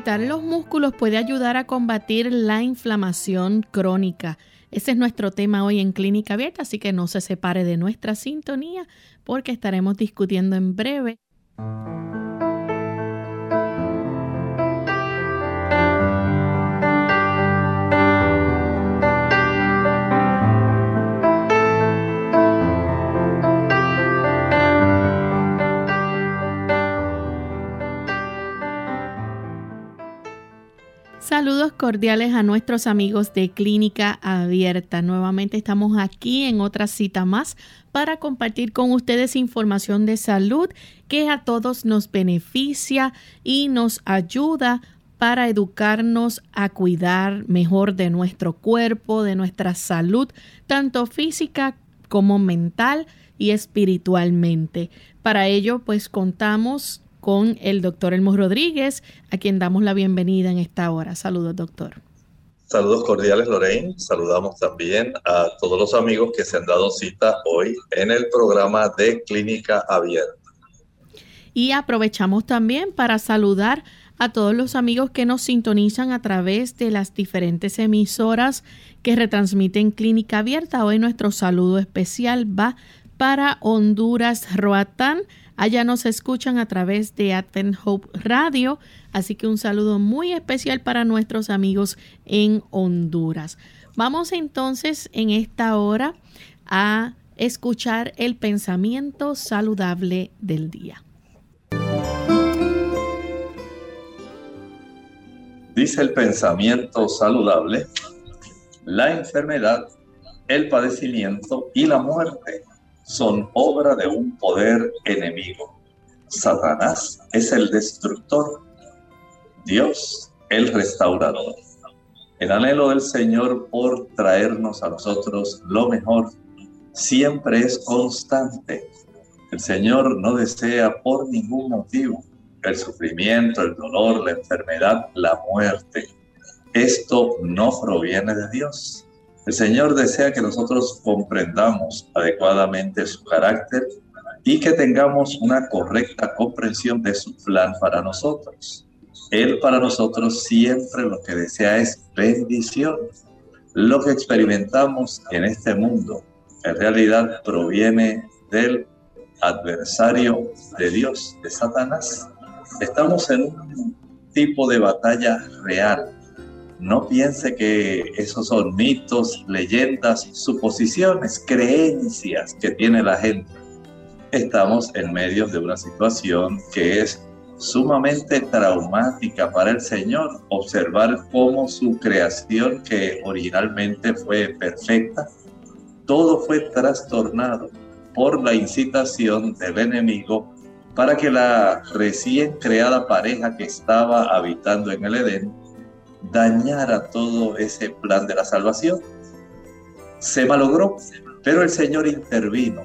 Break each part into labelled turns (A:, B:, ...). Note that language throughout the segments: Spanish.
A: Ejercitar los músculos puede ayudar a combatir la inflamación crónica. Ese es nuestro tema hoy en Clínica Abierta, así que no se separe de nuestra sintonía porque estaremos discutiendo en breve. Saludos cordiales a nuestros amigos de Clínica Abierta. Nuevamente estamos aquí en otra cita más para compartir con ustedes información de salud que a todos nos beneficia y nos ayuda para educarnos a cuidar mejor de nuestro cuerpo, de nuestra salud, tanto física como mental y espiritualmente. Para ello, pues contamos con el doctor Elmo Rodríguez, a quien damos la bienvenida en esta hora. Saludos, doctor.
B: Saludos cordiales, Lorraine. Saludamos también a todos los amigos que se han dado cita hoy en el programa de Clínica Abierta.
A: Y aprovechamos también para saludar a todos los amigos que nos sintonizan a través de las diferentes emisoras que retransmiten Clínica Abierta. Hoy nuestro saludo especial va para Honduras, Roatán, Allá nos escuchan a través de Advent Hope Radio, así que un saludo muy especial para nuestros amigos en Honduras. Vamos entonces en esta hora a escuchar el pensamiento saludable del día.
B: Dice el pensamiento saludable, la enfermedad, el padecimiento y la muerte son obra de un poder enemigo. Satanás es el destructor, Dios el restaurador. El anhelo del Señor por traernos a nosotros lo mejor siempre es constante. El Señor no desea por ningún motivo el sufrimiento, el dolor, la enfermedad, la muerte. Esto no proviene de Dios. El Señor desea que nosotros comprendamos adecuadamente su carácter y que tengamos una correcta comprensión de su plan para nosotros. Él para nosotros siempre lo que desea es bendición. Lo que experimentamos en este mundo en realidad proviene del adversario de Dios, de Satanás. Estamos en un tipo de batalla real no piense que esos son mitos, leyendas, suposiciones, creencias que tiene la gente. Estamos en medio de una situación que es sumamente traumática para el Señor. Observar cómo su creación, que originalmente fue perfecta, todo fue trastornado por la incitación del enemigo para que la recién creada pareja que estaba habitando en el Edén dañara todo ese plan de la salvación. Se malogró, pero el Señor intervino.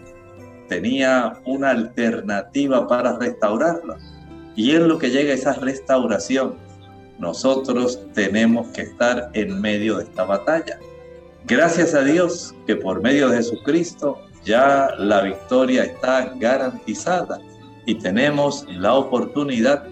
B: Tenía una alternativa para restaurarla. Y en lo que llega esa restauración, nosotros tenemos que estar en medio de esta batalla. Gracias a Dios que por medio de Jesucristo ya la victoria está garantizada y tenemos la oportunidad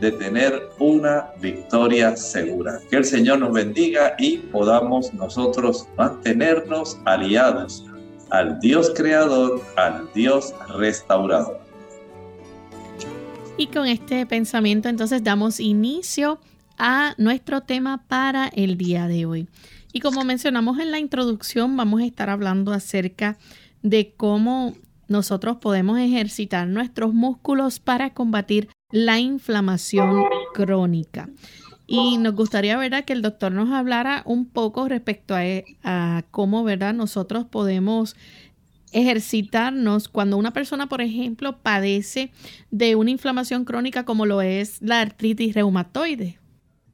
B: de tener una victoria segura. Que el Señor nos bendiga y podamos nosotros mantenernos aliados al Dios creador, al Dios restaurador.
A: Y con este pensamiento entonces damos inicio a nuestro tema para el día de hoy. Y como mencionamos en la introducción, vamos a estar hablando acerca de cómo nosotros podemos ejercitar nuestros músculos para combatir la inflamación crónica. Y nos gustaría, ¿verdad?, que el doctor nos hablara un poco respecto a, a, cómo, ¿verdad?, nosotros podemos ejercitarnos cuando una persona, por ejemplo, padece de una inflamación crónica como lo es la artritis reumatoide.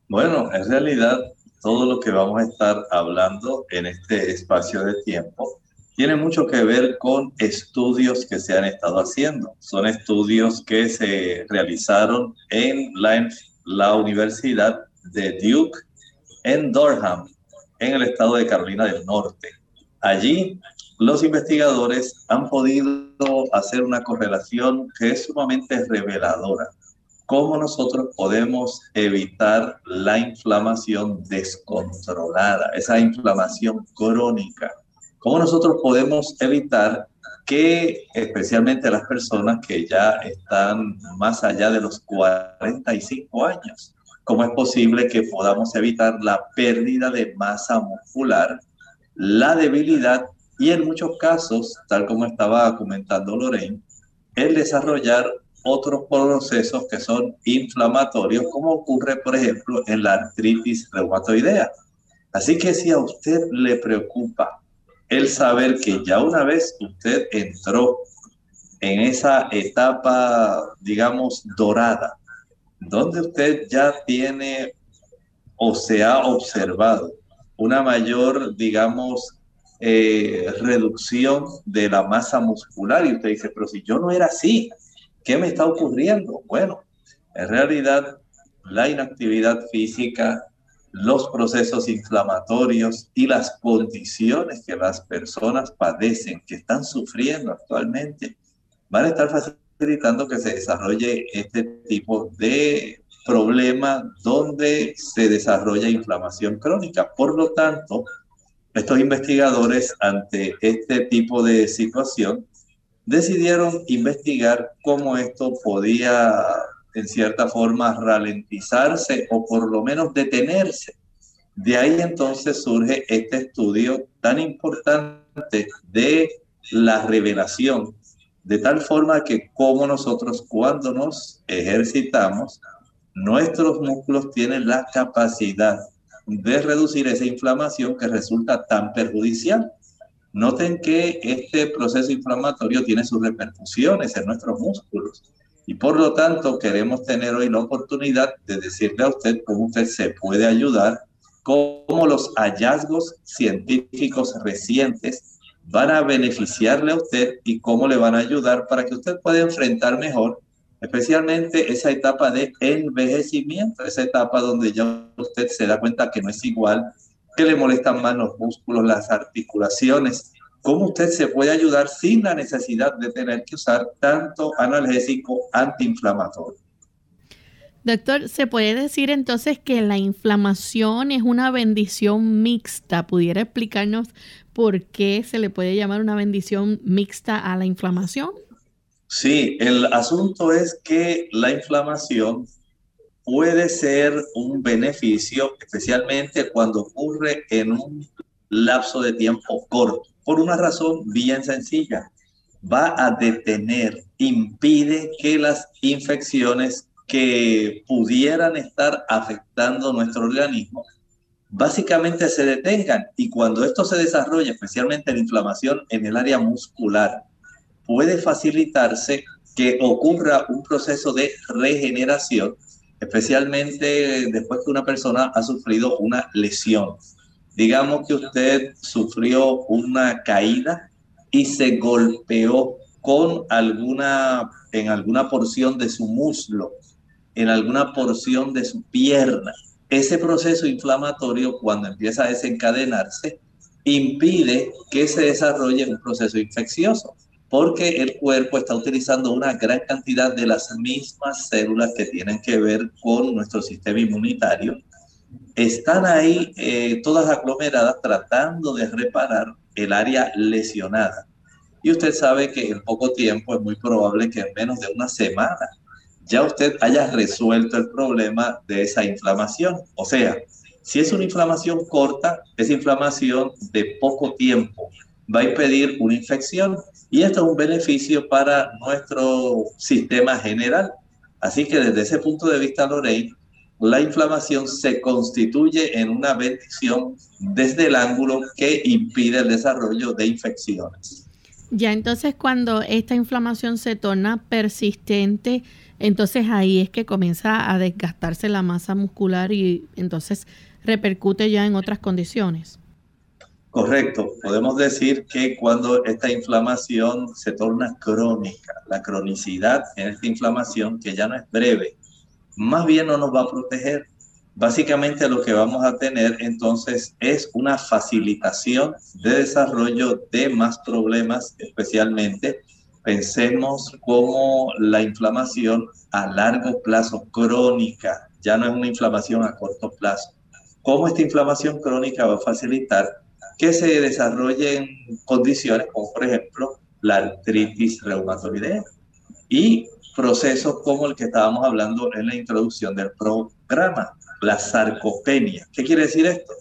B: Bueno, en realidad todo lo que vamos a estar hablando en este espacio de tiempo tiene mucho que ver con estudios que se han estado haciendo. Son estudios que se realizaron en la, la Universidad de Duke en Durham, en el estado de Carolina del Norte. Allí los investigadores han podido hacer una correlación que es sumamente reveladora. ¿Cómo nosotros podemos evitar la inflamación descontrolada, esa inflamación crónica? ¿Cómo nosotros podemos evitar que especialmente las personas que ya están más allá de los 45 años, cómo es posible que podamos evitar la pérdida de masa muscular, la debilidad y en muchos casos, tal como estaba comentando Lorraine, el desarrollar otros procesos que son inflamatorios, como ocurre, por ejemplo, en la artritis reumatoidea. Así que si a usted le preocupa el saber que ya una vez usted entró en esa etapa, digamos, dorada, donde usted ya tiene o se ha observado una mayor, digamos, eh, reducción de la masa muscular. Y usted dice, pero si yo no era así, ¿qué me está ocurriendo? Bueno, en realidad la inactividad física, los procesos inflamatorios y las condiciones que las personas padecen, que están sufriendo actualmente, van a estar facilitando que se desarrolle este tipo de problema donde se desarrolla inflamación crónica. Por lo tanto, estos investigadores ante este tipo de situación decidieron investigar cómo esto podía en cierta forma ralentizarse o por lo menos detenerse. De ahí entonces surge este estudio tan importante de la revelación, de tal forma que como nosotros cuando nos ejercitamos, nuestros músculos tienen la capacidad de reducir esa inflamación que resulta tan perjudicial. Noten que este proceso inflamatorio tiene sus repercusiones en nuestros músculos y por lo tanto, queremos tener hoy la oportunidad de decirle a usted cómo usted se puede ayudar, cómo los hallazgos científicos recientes van a beneficiarle a usted y cómo le van a ayudar para que usted pueda enfrentar mejor, especialmente esa etapa de envejecimiento, esa etapa donde ya usted se da cuenta que no es igual, que le molestan más los músculos, las articulaciones, cómo usted se puede ayudar sin la necesidad de tener que usar tanto analgésico antiinflamatorio.
A: Doctor, ¿se puede decir entonces que la inflamación es una bendición mixta? ¿Pudiera explicarnos por qué se le puede llamar una bendición mixta a la inflamación?
B: Sí, el asunto es que la inflamación puede ser un beneficio, especialmente cuando ocurre en un lapso de tiempo corto por una razón bien sencilla. Va a detener, impide que las infecciones que pudieran estar afectando nuestro organismo básicamente se detengan y cuando esto se desarrolla, especialmente la inflamación en el área muscular, puede facilitarse que ocurra un proceso de regeneración, especialmente después que una persona ha sufrido una lesión. Digamos que usted sufrió una caída y se golpeó con alguna, en alguna porción de su muslo, en alguna porción de su pierna. Ese proceso inflamatorio, cuando empieza a desencadenarse, impide que se desarrolle un proceso infeccioso. porque el cuerpo está utilizando una gran cantidad de las mismas células que tienen que ver con nuestro sistema inmunitario. Están ahí eh, todas aglomeradas tratando de reparar el área lesionada. Y usted sabe que en poco tiempo es muy probable que en menos de una semana ya usted haya resuelto el problema de esa inflamación. O sea, si es una inflamación corta, es inflamación de poco tiempo va a impedir una infección y esto es un beneficio para nuestro sistema general. Así que desde ese punto de vista, Lorraine, la inflamación se constituye en una bendición desde el ángulo que impide el desarrollo de infecciones.
A: Ya entonces cuando esta inflamación se torna persistente, entonces ahí es que comienza a desgastarse la masa muscular y entonces repercute ya en otras condiciones.
B: Correcto, podemos decir que cuando esta inflamación se torna crónica, la cronicidad en esta inflamación, que ya no es breve, más bien no nos va a proteger. Básicamente lo que vamos a tener entonces es una facilitación de desarrollo de más problemas, especialmente pensemos como la inflamación a largo plazo crónica, ya no es una inflamación a corto plazo. ¿Cómo esta inflamación crónica va a facilitar que se desarrollen condiciones como por ejemplo la artritis reumatoidea y procesos como el que estábamos hablando en la introducción del programa, la sarcopenia. ¿Qué quiere decir esto?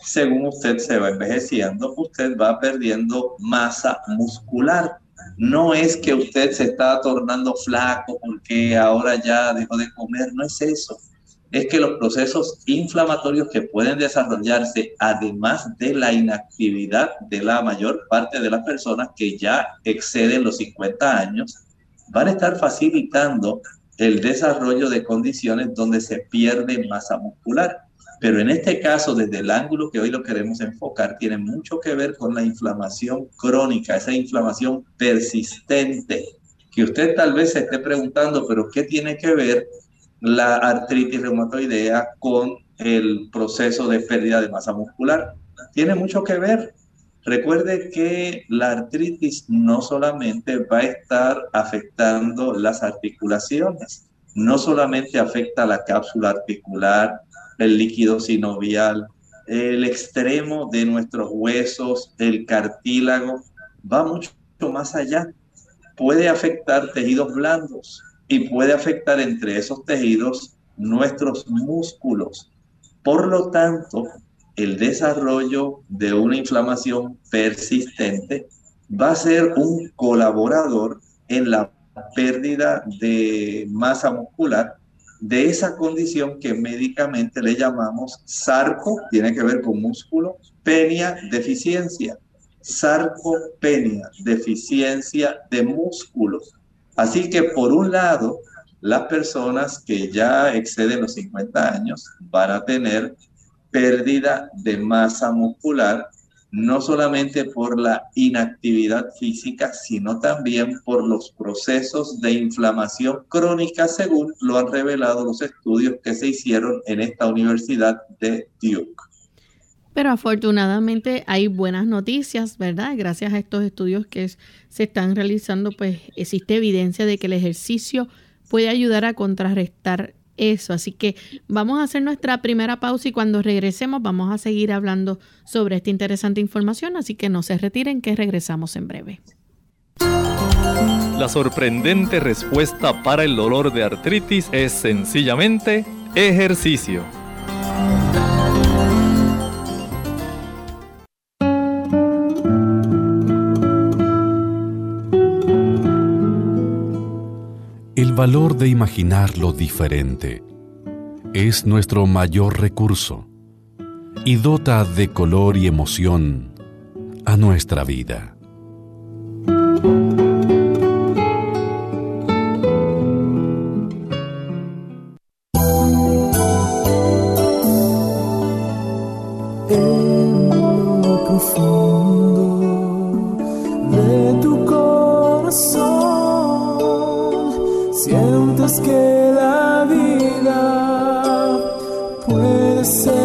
B: Según usted se va envejeciendo, usted va perdiendo masa muscular. No es que usted se está tornando flaco porque ahora ya dejó de comer, no es eso es que los procesos inflamatorios que pueden desarrollarse, además de la inactividad de la mayor parte de las personas que ya exceden los 50 años, van a estar facilitando el desarrollo de condiciones donde se pierde masa muscular. Pero en este caso, desde el ángulo que hoy lo queremos enfocar, tiene mucho que ver con la inflamación crónica, esa inflamación persistente, que usted tal vez se esté preguntando, pero ¿qué tiene que ver la artritis reumatoidea con el proceso de pérdida de masa muscular. Tiene mucho que ver. Recuerde que la artritis no solamente va a estar afectando las articulaciones, no solamente afecta la cápsula articular, el líquido sinovial, el extremo de nuestros huesos, el cartílago, va mucho más allá. Puede afectar tejidos blandos, y puede afectar entre esos tejidos nuestros músculos. Por lo tanto, el desarrollo de una inflamación persistente va a ser un colaborador en la pérdida de masa muscular de esa condición que médicamente le llamamos sarco, tiene que ver con músculo, penia, deficiencia. Sarcopenia, deficiencia de músculos. Así que por un lado, las personas que ya exceden los 50 años van a tener pérdida de masa muscular, no solamente por la inactividad física, sino también por los procesos de inflamación crónica, según lo han revelado los estudios que se hicieron en esta Universidad de Duke.
A: Pero afortunadamente hay buenas noticias, ¿verdad? Gracias a estos estudios que se están realizando, pues existe evidencia de que el ejercicio puede ayudar a contrarrestar eso. Así que vamos a hacer nuestra primera pausa y cuando regresemos vamos a seguir hablando sobre esta interesante información. Así que no se retiren, que regresamos en breve.
C: La sorprendente respuesta para el dolor de artritis es sencillamente ejercicio.
D: valor de imaginar lo diferente es nuestro mayor recurso y dota de color y emoción a nuestra vida. En lo profundo de tu corazón. the sun.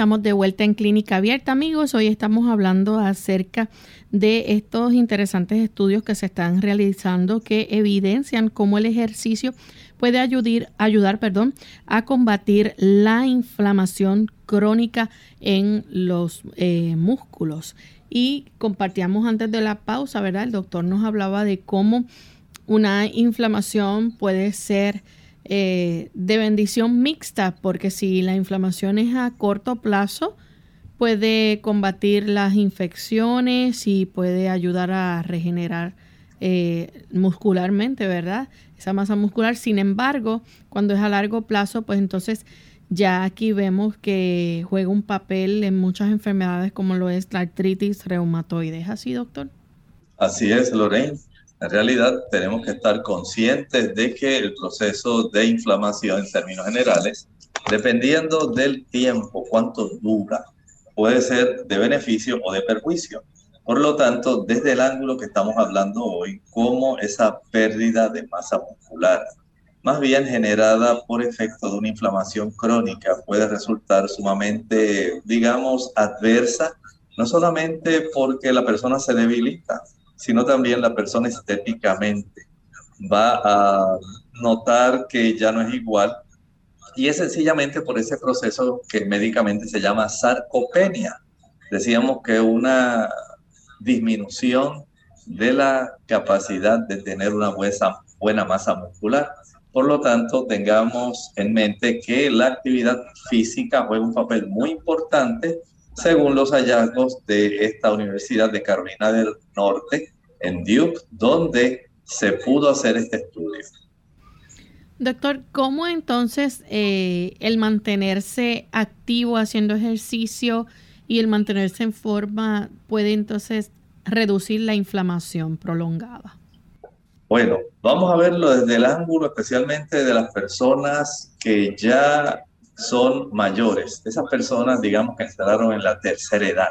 A: Estamos de vuelta en Clínica Abierta, amigos. Hoy estamos hablando acerca de estos interesantes estudios que se están realizando que evidencian cómo el ejercicio puede ayudar, ayudar perdón, a combatir la inflamación crónica en los eh, músculos. Y compartíamos antes de la pausa, ¿verdad? El doctor nos hablaba de cómo una inflamación puede ser eh, de bendición mixta, porque si la inflamación es a corto plazo, puede combatir las infecciones y puede ayudar a regenerar eh, muscularmente, ¿verdad? Esa masa muscular. Sin embargo, cuando es a largo plazo, pues entonces ya aquí vemos que juega un papel en muchas enfermedades como lo es la artritis reumatoide. ¿Es así, doctor?
B: Así es, Lorraine. En realidad tenemos que estar conscientes de que el proceso de inflamación en términos generales, dependiendo del tiempo, cuánto dura, puede ser de beneficio o de perjuicio. Por lo tanto, desde el ángulo que estamos hablando hoy, como esa pérdida de masa muscular, más bien generada por efecto de una inflamación crónica, puede resultar sumamente, digamos, adversa, no solamente porque la persona se debilita, sino también la persona estéticamente va a notar que ya no es igual. Y es sencillamente por ese proceso que médicamente se llama sarcopenia. Decíamos que una disminución de la capacidad de tener una buena, buena masa muscular. Por lo tanto, tengamos en mente que la actividad física juega un papel muy importante según los hallazgos de esta Universidad de Carolina del Norte, en Duke, donde se pudo hacer este estudio.
A: Doctor, ¿cómo entonces eh, el mantenerse activo haciendo ejercicio y el mantenerse en forma puede entonces reducir la inflamación prolongada?
B: Bueno, vamos a verlo desde el ángulo especialmente de las personas que ya son mayores, esas personas, digamos, que entraron en la tercera edad.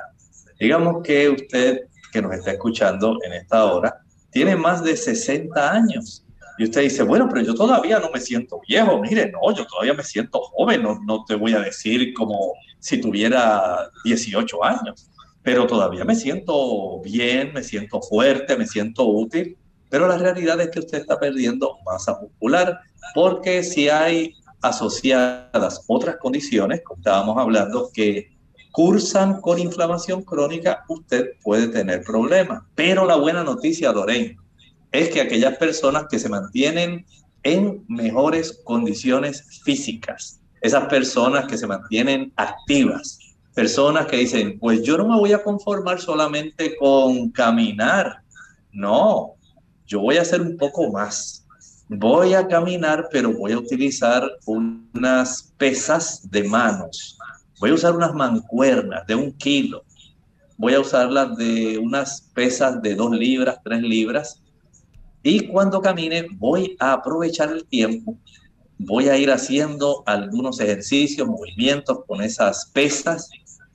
B: Digamos que usted que nos está escuchando en esta hora, tiene más de 60 años. Y usted dice, bueno, pero yo todavía no me siento viejo. Mire, no, yo todavía me siento joven. No, no te voy a decir como si tuviera 18 años, pero todavía me siento bien, me siento fuerte, me siento útil. Pero la realidad es que usted está perdiendo masa muscular porque si hay asociadas otras condiciones, como estábamos hablando, que cursan con inflamación crónica, usted puede tener problemas. Pero la buena noticia, Lorraine, es que aquellas personas que se mantienen en mejores condiciones físicas, esas personas que se mantienen activas, personas que dicen, pues yo no me voy a conformar solamente con caminar, no, yo voy a hacer un poco más. Voy a caminar, pero voy a utilizar unas pesas de manos Voy a usar unas mancuernas de un kilo. Voy a usarlas de unas pesas de dos libras, tres libras. Y cuando camine, voy a aprovechar el tiempo. Voy a ir haciendo algunos ejercicios, movimientos con esas pesas.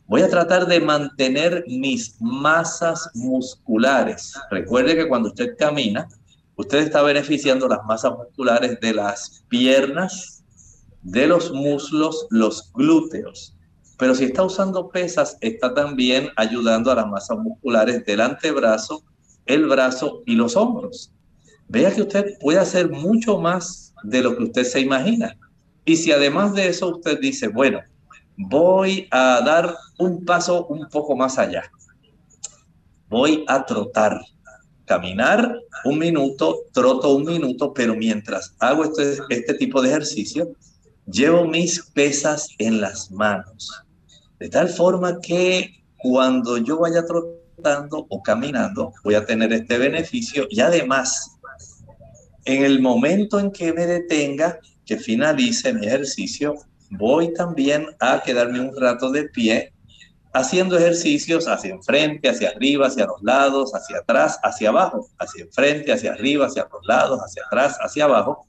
B: Voy a tratar de mantener mis masas musculares. Recuerde que cuando usted camina, usted está beneficiando las masas musculares de las piernas, de los muslos, los glúteos. Pero si está usando pesas, está también ayudando a las masas musculares del antebrazo, el brazo y los hombros. Vea que usted puede hacer mucho más de lo que usted se imagina. Y si además de eso usted dice, bueno, voy a dar un paso un poco más allá. Voy a trotar, caminar un minuto, troto un minuto, pero mientras hago este, este tipo de ejercicio, llevo mis pesas en las manos. De tal forma que cuando yo vaya trotando o caminando, voy a tener este beneficio. Y además, en el momento en que me detenga, que finalice mi ejercicio, voy también a quedarme un rato de pie haciendo ejercicios hacia enfrente, hacia arriba, hacia los lados, hacia atrás, hacia abajo, hacia enfrente, hacia arriba, hacia los lados, hacia atrás, hacia abajo,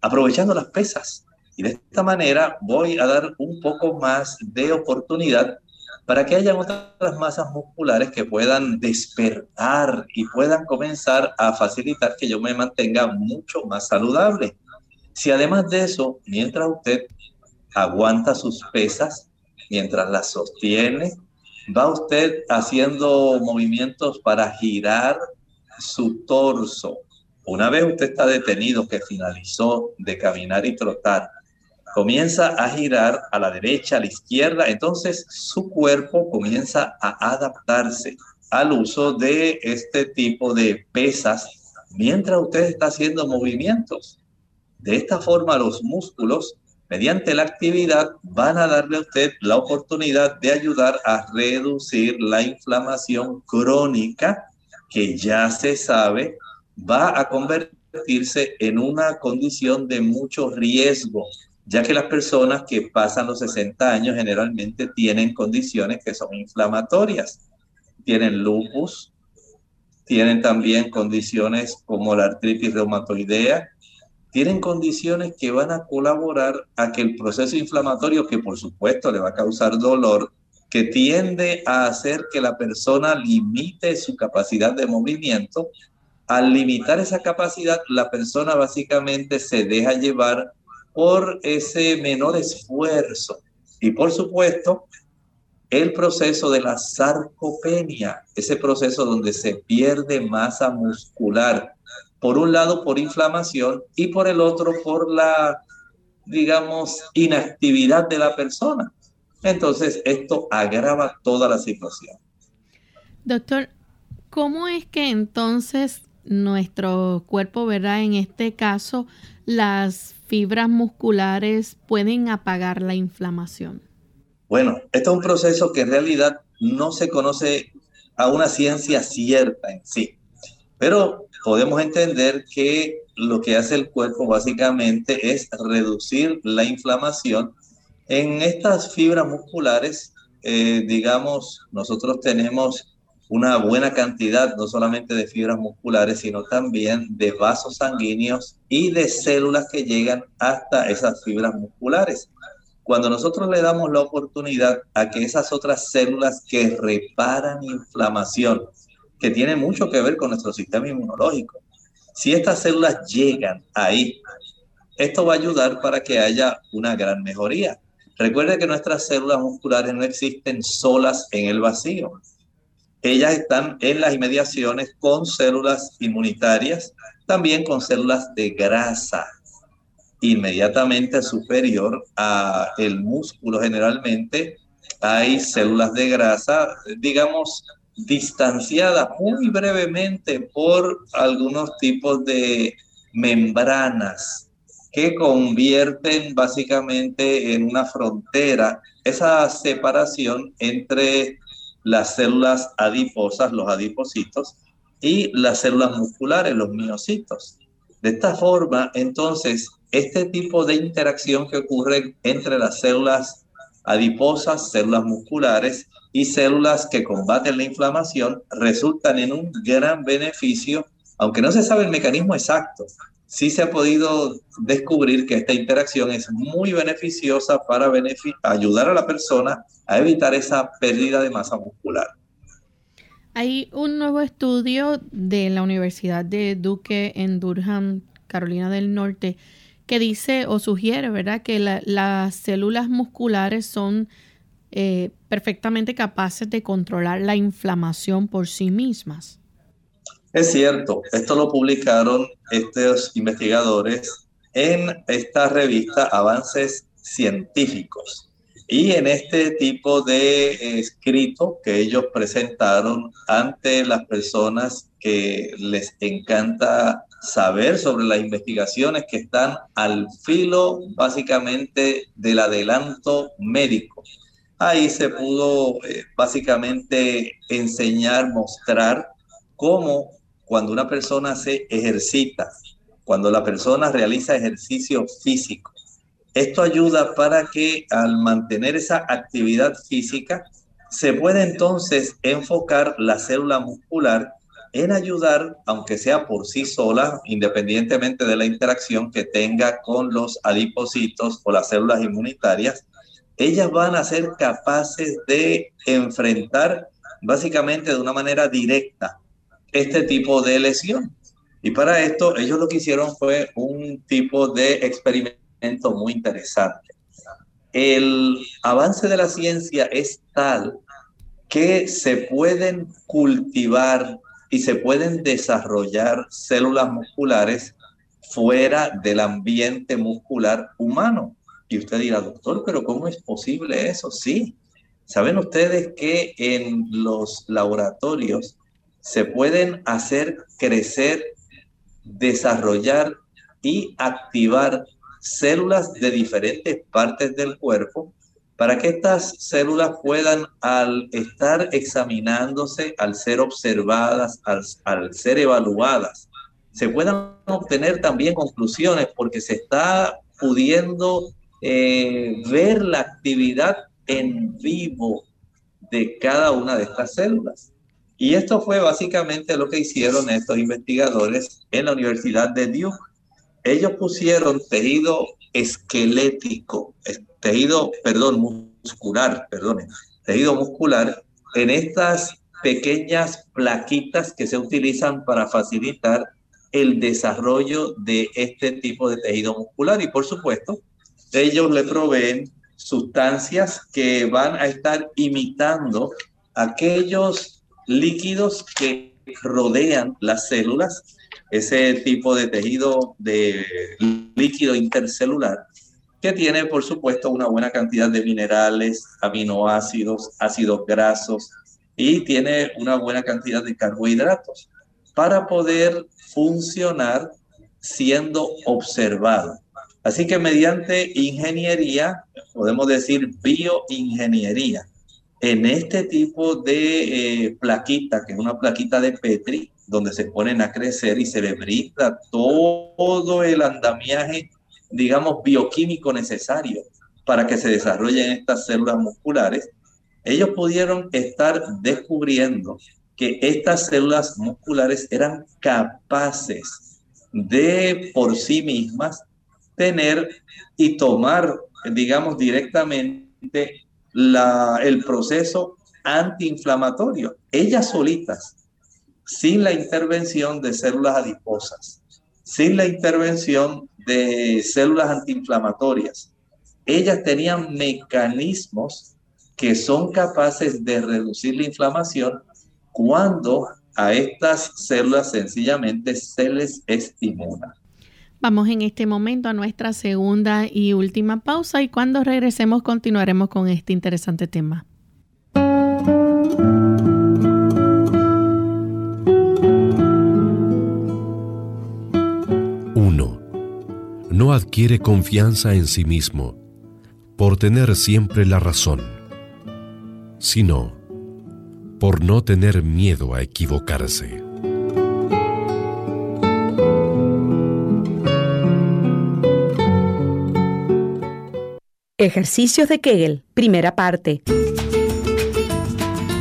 B: aprovechando las pesas. Y de esta manera voy a dar un poco más de oportunidad para que haya otras masas musculares que puedan despertar y puedan comenzar a facilitar que yo me mantenga mucho más saludable. Si además de eso, mientras usted aguanta sus pesas, mientras las sostiene, va usted haciendo movimientos para girar su torso. Una vez usted está detenido, que finalizó de caminar y trotar, comienza a girar a la derecha, a la izquierda, entonces su cuerpo comienza a adaptarse al uso de este tipo de pesas mientras usted está haciendo movimientos. De esta forma los músculos mediante la actividad van a darle a usted la oportunidad de ayudar a reducir la inflamación crónica que ya se sabe va a convertirse en una condición de mucho riesgo, ya que las personas que pasan los 60 años generalmente tienen condiciones que son inflamatorias. Tienen lupus, tienen también condiciones como la artritis reumatoidea, tienen condiciones que van a colaborar a que el proceso inflamatorio, que por supuesto le va a causar dolor, que tiende a hacer que la persona limite su capacidad de movimiento, al limitar esa capacidad, la persona básicamente se deja llevar por ese menor esfuerzo. Y por supuesto, el proceso de la sarcopenia, ese proceso donde se pierde masa muscular, por un lado por inflamación y por el otro por la, digamos, inactividad de la persona. Entonces, esto agrava toda la situación.
A: Doctor, ¿cómo es que entonces nuestro cuerpo, ¿verdad? En este caso, las fibras musculares pueden apagar la inflamación.
B: Bueno, esto es un proceso que en realidad no se conoce a una ciencia cierta en sí. Pero podemos entender que lo que hace el cuerpo básicamente es reducir la inflamación. En estas fibras musculares, eh, digamos, nosotros tenemos una buena cantidad no solamente de fibras musculares, sino también de vasos sanguíneos y de células que llegan hasta esas fibras musculares. Cuando nosotros le damos la oportunidad a que esas otras células que reparan inflamación, que tiene mucho que ver con nuestro sistema inmunológico. Si estas células llegan ahí, esto va a ayudar para que haya una gran mejoría. Recuerde que nuestras células musculares no existen solas en el vacío. Ellas están en las inmediaciones con células inmunitarias, también con células de grasa. Inmediatamente superior a el músculo generalmente hay células de grasa, digamos, distanciada muy brevemente por algunos tipos de membranas que convierten básicamente en una frontera esa separación entre las células adiposas, los adipocitos, y las células musculares, los miocitos. De esta forma, entonces, este tipo de interacción que ocurre entre las células adiposas, células musculares y células que combaten la inflamación resultan en un gran beneficio, aunque no se sabe el mecanismo exacto. Sí se ha podido descubrir que esta interacción es muy beneficiosa para ayudar a la persona a evitar esa pérdida de masa muscular.
A: Hay un nuevo estudio de la Universidad de Duke en Durham, Carolina del Norte, que dice o sugiere, ¿verdad?, que las células musculares son eh, perfectamente capaces de controlar la inflamación por sí mismas.
B: Es cierto, esto lo publicaron estos investigadores en esta revista Avances Científicos. Y en este tipo de escrito que ellos presentaron ante las personas que les encanta saber sobre las investigaciones que están al filo básicamente del adelanto médico ahí se pudo eh, básicamente enseñar, mostrar cómo cuando una persona se ejercita, cuando la persona realiza ejercicio físico, esto ayuda para que al mantener esa actividad física, se puede entonces enfocar la célula muscular en ayudar, aunque sea por sí sola, independientemente de la interacción que tenga con los adipocitos o las células inmunitarias, ellas van a ser capaces de enfrentar básicamente de una manera directa este tipo de lesión. Y para esto ellos lo que hicieron fue un tipo de experimento muy interesante. El avance de la ciencia es tal que se pueden cultivar y se pueden desarrollar células musculares fuera del ambiente muscular humano. Y usted dirá, doctor, pero ¿cómo es posible eso? Sí. ¿Saben ustedes que en los laboratorios se pueden hacer crecer, desarrollar y activar células de diferentes partes del cuerpo para que estas células puedan, al estar examinándose, al ser observadas, al, ser evaluadas, se puedan obtener también conclusiones porque se está pudiendo ver la actividad en vivo de cada una de estas células. Y esto fue básicamente lo que hicieron estos investigadores en la Universidad de Duke. Ellos pusieron tejido esquelético, tejido, perdón, muscular, perdón, tejido muscular en estas pequeñas plaquitas que se utilizan para facilitar el desarrollo de este tipo de tejido muscular. Y por supuesto, ellos le proveen sustancias que van a estar imitando aquellos líquidos que rodean las células, ese tipo de tejido de líquido intercelular, que tiene, por supuesto, una buena cantidad de minerales, aminoácidos, ácidos grasos y tiene una buena cantidad de carbohidratos para poder funcionar siendo observado. Así que mediante ingeniería, podemos decir bioingeniería, en este tipo de eh, plaquita, que es una plaquita de Petri, donde se ponen a crecer y se le brinda todo el andamiaje digamos, bioquímico necesario para que se desarrollen estas células musculares, ellos pudieron estar descubriendo que estas células musculares eran capaces de por sí mismas tener y tomar, digamos, directamente la, el proceso antiinflamatorio, ellas solitas, sin la intervención de células adiposas, sin la intervención de células antiinflamatorias. Ellas tenían mecanismos que son capaces de reducir la inflamación cuando a estas células sencillamente se les estimula.
A: Vamos en este momento a nuestra segunda y última pausa y cuando regresemos continuaremos con este interesante tema.
D: no adquiere confianza en sí mismo por tener siempre la razón, sino por no tener miedo a equivocarse.
E: Ejercicios de Kegel, primera parte.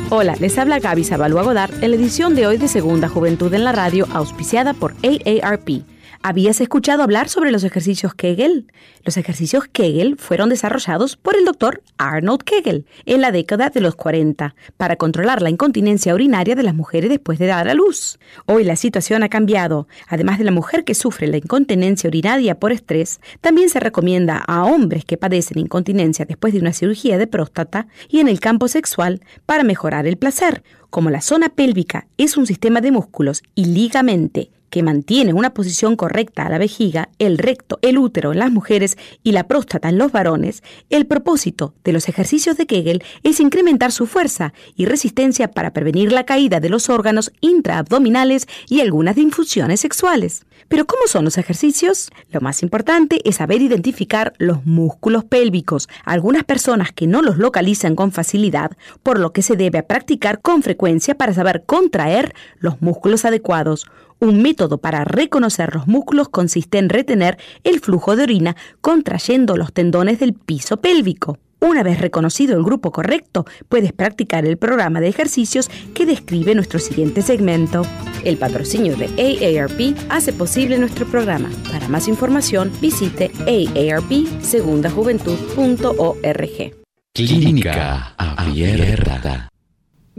E: Hola, les habla Gaby Zabalúa Godard en la edición de hoy de Segunda Juventud en la Radio, auspiciada por AARP ¿Habías escuchado hablar sobre los ejercicios Kegel? Los ejercicios Kegel fueron desarrollados por el doctor Arnold Kegel en la década de los 40 para controlar la incontinencia urinaria de las mujeres después de dar a luz. Hoy la situación ha cambiado. Además de la mujer que sufre la incontinencia urinaria por estrés, también se recomienda a hombres que padecen incontinencia después de una cirugía de próstata y en el campo sexual para mejorar el placer. Como la zona pélvica es un sistema de músculos y ligamente que mantiene una posición correcta a la vejiga, el recto, el útero en las mujeres y la próstata en los varones, el propósito de los ejercicios de Kegel es incrementar su fuerza y resistencia para prevenir la caída de los órganos intraabdominales y algunas infusiones sexuales. Pero ¿cómo son los ejercicios? Lo más importante es saber identificar los músculos pélvicos. Algunas personas que no los localizan con facilidad, por lo que se debe practicar con frecuencia para saber contraer los músculos adecuados. Un método para reconocer los músculos consiste en retener el flujo de orina contrayendo los tendones del piso pélvico. Una vez reconocido el grupo correcto, puedes practicar el programa de ejercicios que describe nuestro siguiente segmento. El patrocinio de AARP hace posible nuestro programa. Para más información, visite aarpsegundajuventud.org.
F: Clínica Abierta.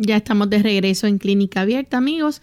A: Ya estamos de regreso en Clínica Abierta, amigos,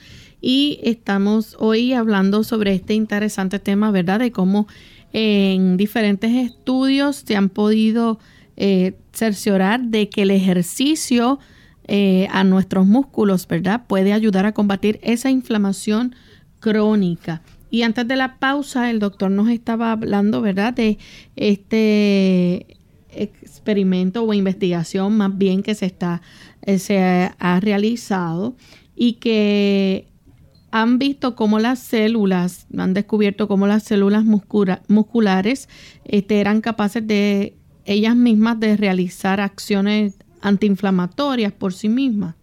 A: y estamos hoy hablando sobre este interesante tema, ¿verdad? De cómo en diferentes estudios se han podido eh, cerciorar de que el ejercicio eh, a nuestros músculos, ¿verdad? Puede ayudar a combatir esa inflamación crónica. Y antes de la pausa, el doctor nos estaba hablando, ¿verdad? De este experimento o investigación más bien que se está eh, se ha realizado y que han visto cómo las células, han descubierto cómo las células musculares este, eran capaces de ellas mismas de realizar acciones antiinflamatorias por sí mismas.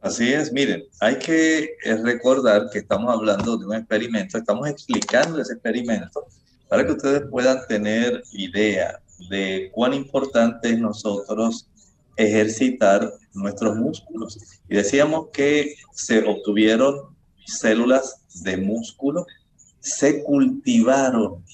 B: Así es, miren, hay que eh, recordar que estamos hablando de un experimento, estamos explicando ese experimento para que ustedes puedan tener idea de cuán importante es nosotros ejercitar nuestros músculos. Y decíamos que se obtuvieron células de músculo, se cultivaron.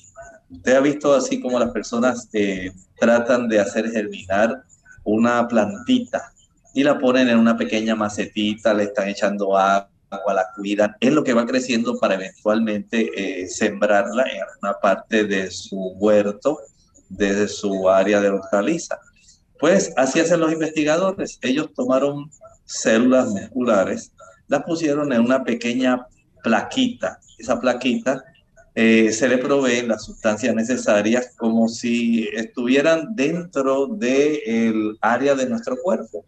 B: Usted ha visto así como las personas eh, tratan de hacer germinar una plantita y la ponen en una pequeña macetita, le están echando agua, la cuidan, es lo que va creciendo para eventualmente eh, sembrarla en una parte de su huerto, desde su área de hortaliza. Pues así hacen los investigadores. Ellos tomaron células musculares, las pusieron en una pequeña plaquita. Esa plaquita eh, se le proveen las sustancias necesarias como si estuvieran dentro del área de nuestro cuerpo.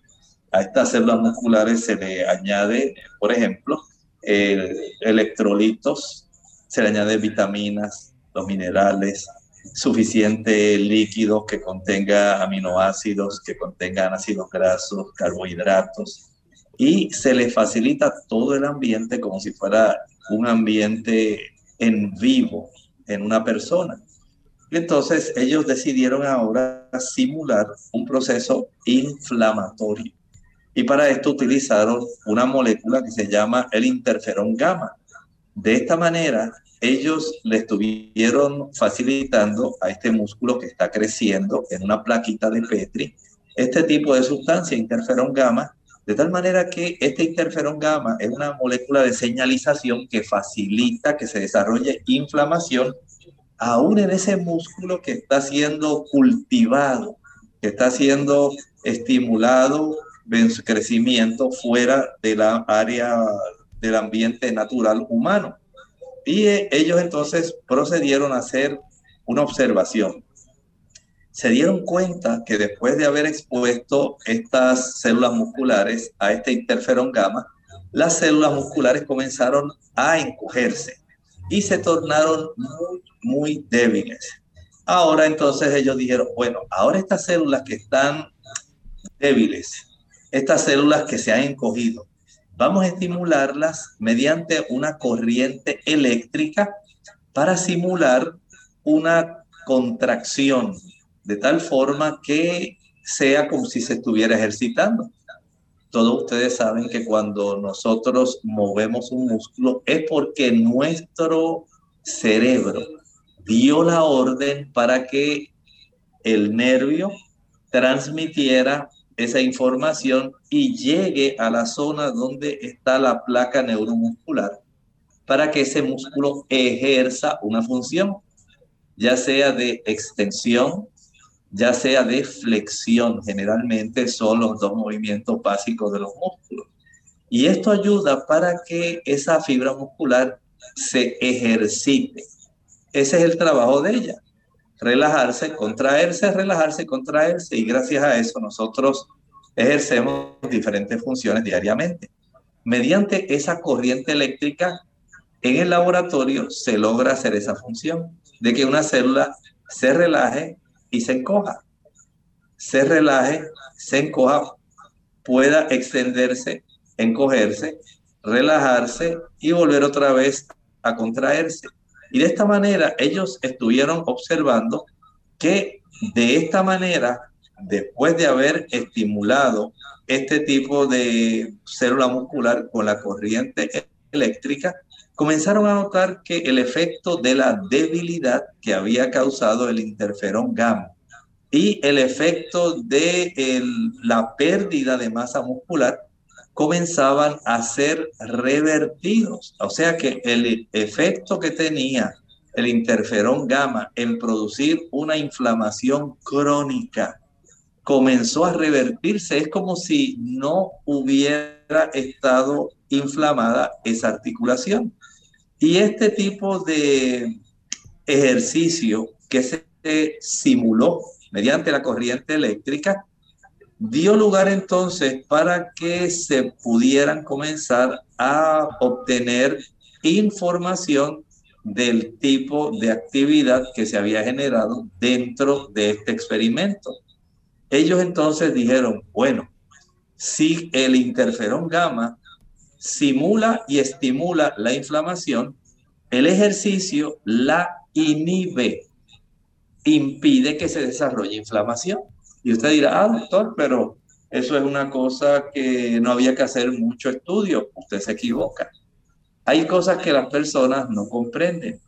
B: A estas células musculares se le añade, por ejemplo, electrolitos, se le añade vitaminas, los minerales, suficiente líquido que contenga aminoácidos, que contengan ácidos grasos, carbohidratos, y se le facilita todo el ambiente como si fuera un ambiente en vivo en una persona. entonces ellos decidieron ahora simular un proceso inflamatorio. Y para esto utilizaron una molécula que se llama el interferón gamma. De esta manera, ellos le estuvieron facilitando a este músculo que está creciendo en una plaquita de Petri este tipo de sustancia, interferón gamma, de tal manera que este interferón gamma es una molécula de señalización que facilita que se desarrolle inflamación aún en ese músculo que está siendo cultivado, que está siendo estimulado en su crecimiento fuera de la área del ambiente natural humano. Y eh, ellos entonces procedieron a hacer una observación se dieron cuenta que después de haber expuesto estas células musculares a este interferón gamma, las células musculares comenzaron a encogerse y se tornaron muy, muy débiles. Ahora entonces ellos dijeron, bueno, ahora estas células que están débiles, estas células que se han encogido, vamos a estimularlas mediante una corriente eléctrica para simular una contracción de tal forma que sea como si se estuviera ejercitando. Todos ustedes saben que cuando nosotros movemos un músculo es porque nuestro cerebro dio la orden para que el nervio transmitiera esa información y llegue a la zona donde está la placa neuromuscular para que ese músculo ejerza una función, ya sea de extensión, ya sea de flexión, generalmente son los dos movimientos básicos de los músculos. Y esto ayuda para que esa fibra muscular se ejercite. Ese es el trabajo de ella. Relajarse, contraerse, relajarse, contraerse. Y gracias a eso nosotros ejercemos diferentes funciones diariamente. Mediante esa corriente eléctrica, en el laboratorio se logra hacer esa función de que una célula se relaje y se encoja. Se relaje, se encoja, pueda extenderse, encogerse, relajarse y volver otra vez a contraerse. Y de esta manera ellos estuvieron observando que de esta manera después de haber estimulado este tipo de célula muscular con la corriente eléctrica, comenzaron a notar que el efecto de la debilidad que había causado el interferón gamma y el efecto de la pérdida de masa muscular comenzaban a ser revertidos. O sea que el efecto que tenía el interferón gamma en producir una inflamación crónica comenzó a revertirse. Es como si no hubiera estado inflamada esa articulación. Y este tipo de ejercicio que se simuló mediante la corriente eléctrica dio lugar entonces para que se pudieran comenzar a obtener información del tipo de actividad que se había generado dentro de este experimento. Ellos entonces dijeron, bueno, si el interferón gamma simula y estimula la inflamación, el ejercicio la inhibe, impide que se desarrolle inflamación. Y usted dirá, ah, doctor, pero eso es una cosa que no había que hacer mucho estudio. Usted se equivoca. Hay cosas que las personas no comprenden.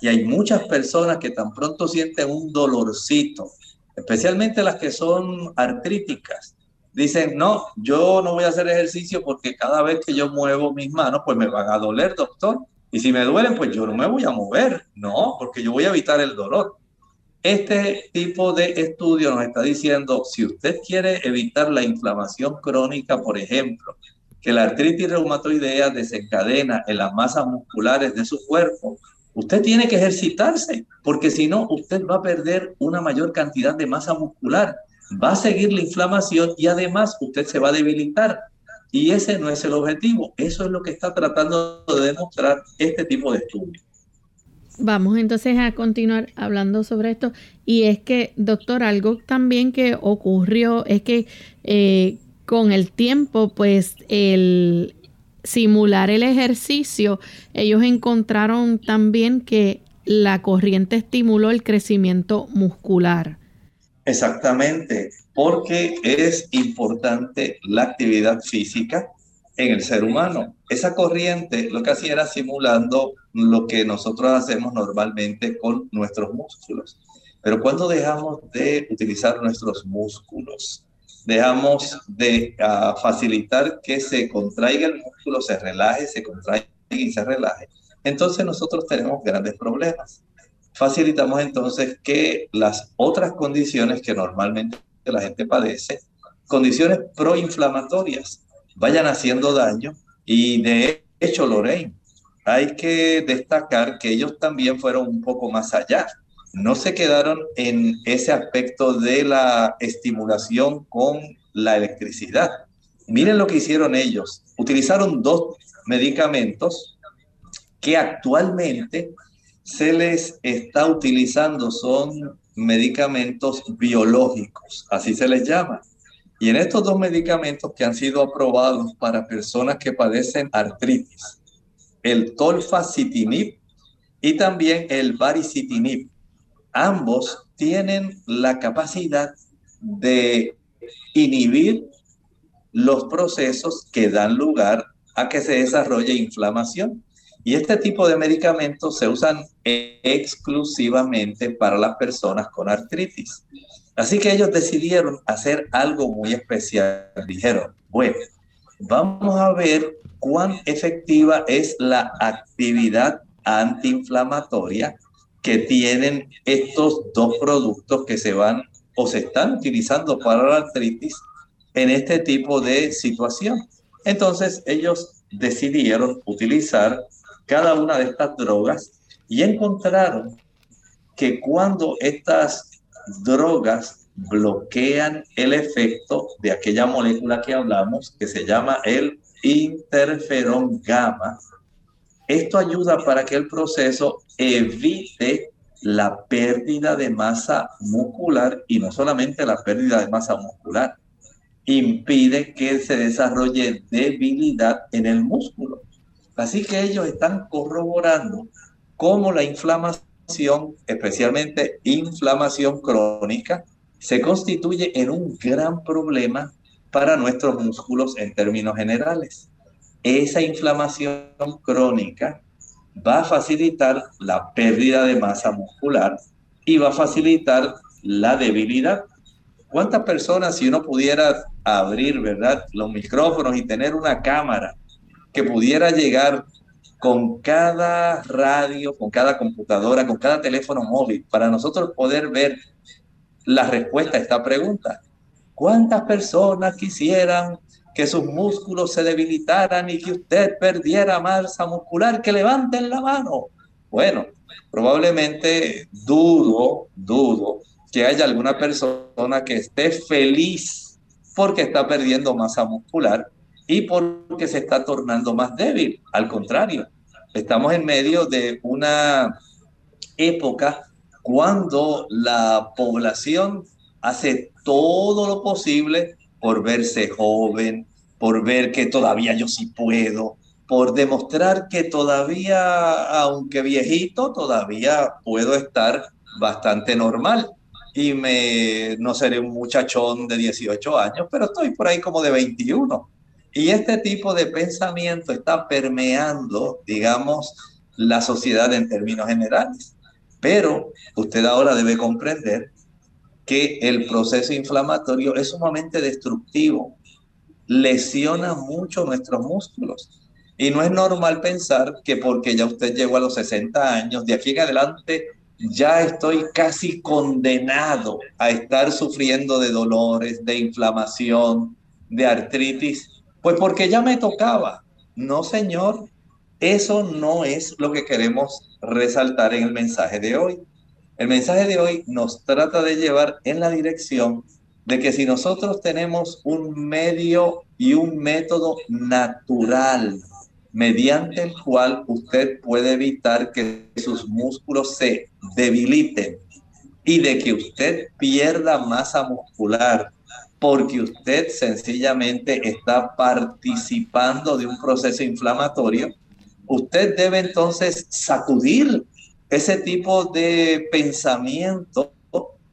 B: Y hay muchas personas que tan pronto sienten un dolorcito especialmente las que son artríticas, dicen, no, yo no voy a hacer ejercicio porque cada vez que yo muevo mis manos, pues me van a doler, doctor. Y si me duelen, pues yo no me voy a mover, no, porque yo voy a evitar el dolor. Este tipo de estudio nos está diciendo, si usted quiere evitar la inflamación crónica, por ejemplo, que la artritis reumatoidea desencadena en las masas musculares de su cuerpo, Usted tiene que ejercitarse, porque si no, usted va a perder una mayor cantidad de masa muscular, va a seguir la inflamación y además usted se va a debilitar. Y ese no es el objetivo. Eso es lo que está tratando de demostrar este tipo de estudio.
A: Vamos entonces a continuar hablando sobre esto. Y es que, doctor, algo también que ocurrió es que eh, con el tiempo, pues el, simular el ejercicio, ellos encontraron también que la corriente estimuló el crecimiento muscular.
B: Exactamente, porque es importante la actividad física en el ser humano. Esa corriente lo que hacía era simulando lo que nosotros hacemos normalmente con nuestros músculos. Pero cuando dejamos de utilizar nuestros músculos, dejamos de ah, facilitar que se contraiga el músculo, se relaje, se contraiga y se relaje, entonces nosotros tenemos grandes problemas. Facilitamos entonces que las otras condiciones que normalmente la gente padece, condiciones proinflamatorias, vayan haciendo daño y de hecho, Lorraine, hay que destacar que ellos también fueron un poco más allá no se quedaron en ese aspecto de la estimulación con la electricidad. Miren lo que hicieron ellos. Utilizaron dos medicamentos que actualmente se les está utilizando. Son medicamentos biológicos, así se les llama. Y en estos dos medicamentos que han sido aprobados para personas que padecen artritis, el tolfasitinib y también el baricitinib, ambos tienen la capacidad de inhibir los procesos que dan lugar a que se desarrolle inflamación. Y este tipo de medicamentos se usan exclusivamente para las personas con artritis. Así que ellos decidieron hacer algo muy especial. Dijeron, bueno, vamos a ver cuán efectiva es la actividad antiinflamatoria que tienen estos dos productos que se van o se están utilizando para la artritis en este tipo de situación. Entonces ellos decidieron utilizar cada una de estas drogas y encontraron que cuando estas drogas bloquean el efecto de aquella molécula que hablamos, que se llama el interferón gamma, esto ayuda para que el proceso evite la pérdida de masa muscular y no solamente la pérdida de masa muscular, impide que se desarrolle debilidad en el músculo. Así que ellos están corroborando cómo la inflamación, especialmente inflamación crónica, se constituye en un gran problema para nuestros músculos en términos generales. Esa inflamación crónica va a facilitar la pérdida de masa muscular y va a facilitar la debilidad. ¿Cuántas personas, si uno pudiera abrir, verdad, los micrófonos y tener una cámara que pudiera llegar con cada radio, con cada computadora, con cada teléfono móvil, para nosotros poder ver la respuesta a esta pregunta. ¿Cuántas personas quisieran que sus músculos se debilitaran y que usted perdiera masa muscular? Que levanten la mano. Bueno, probablemente dudo, dudo que haya alguna persona que esté feliz porque está perdiendo masa muscular y porque se está tornando más débil. Al contrario, estamos en medio de una época cuando la población hace todo lo posible por verse joven, por ver que todavía yo sí puedo, por demostrar que todavía, aunque viejito, todavía puedo estar bastante normal. Y me, no seré un muchachón de 18 años, pero estoy por ahí como de 21. Y este tipo de pensamiento está permeando, digamos, la sociedad en términos generales. Pero usted ahora debe comprender que el proceso inflamatorio es sumamente destructivo, lesiona mucho nuestros músculos. Y no es normal pensar que porque ya usted llegó a los 60 años, de aquí en adelante ya estoy casi condenado a estar sufriendo de dolores, de inflamación, de artritis pues porque ya me tocaba. No, Señor, eso no es lo que queremos resaltar en el mensaje de hoy. El mensaje de hoy nos trata de llevar en la dirección de que si nosotros tenemos un medio y un método natural mediante el cual usted puede evitar que sus músculos se debiliten y de que usted pierda masa muscular porque usted sencillamente está participando de un proceso inflamatorio, usted debe entonces sacudir ese tipo de pensamiento,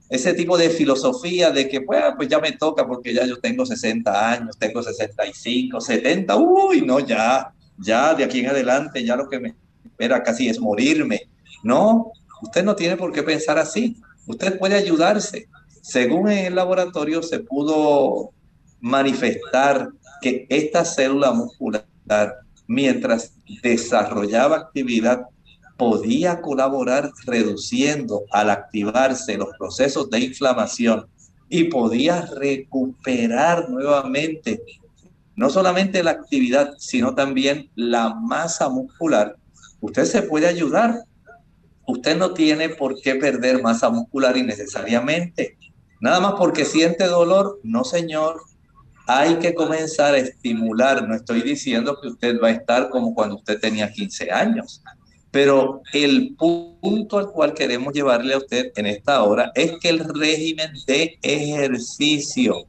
B: ese tipo de filosofía de que, pues, ya me toca porque ya yo tengo 60 años, tengo 65, 70, uy, no, ya, ya de aquí en adelante, ya lo que me espera casi es morirme. No, usted no tiene por qué pensar así. Usted puede ayudarse. Según el laboratorio se pudo manifestar que esta célula muscular, mientras desarrollaba actividad, podía colaborar reduciendo al activarse los procesos de inflamación y podía recuperar nuevamente no solamente la actividad, sino también la masa muscular. Usted se puede ayudar. Usted no tiene por qué perder masa muscular innecesariamente. Nada más porque siente dolor, no señor. Hay que comenzar a estimular. No estoy diciendo que usted va a estar como cuando usted tenía 15 años. Pero el punto al cual queremos llevarle a usted en esta hora es que el régimen de ejercicio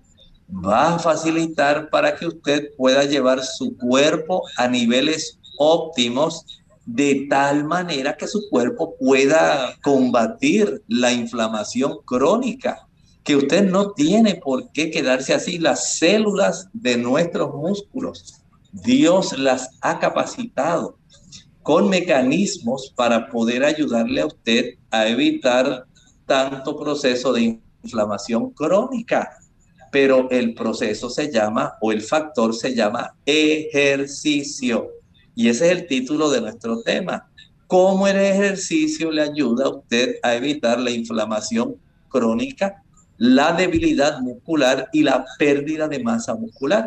B: va a facilitar para que usted pueda llevar su cuerpo a niveles óptimos de tal manera que su cuerpo pueda combatir la inflamación crónica que usted no tiene por qué quedarse así. Las células de nuestros músculos, Dios las ha capacitado con mecanismos para poder ayudarle a usted a evitar tanto proceso de inflamación crónica. Pero el proceso se llama, o el factor se llama ejercicio. Y ese es el título de nuestro tema. ¿Cómo el ejercicio le ayuda a usted a evitar la inflamación crónica la debilidad muscular y la pérdida de masa muscular.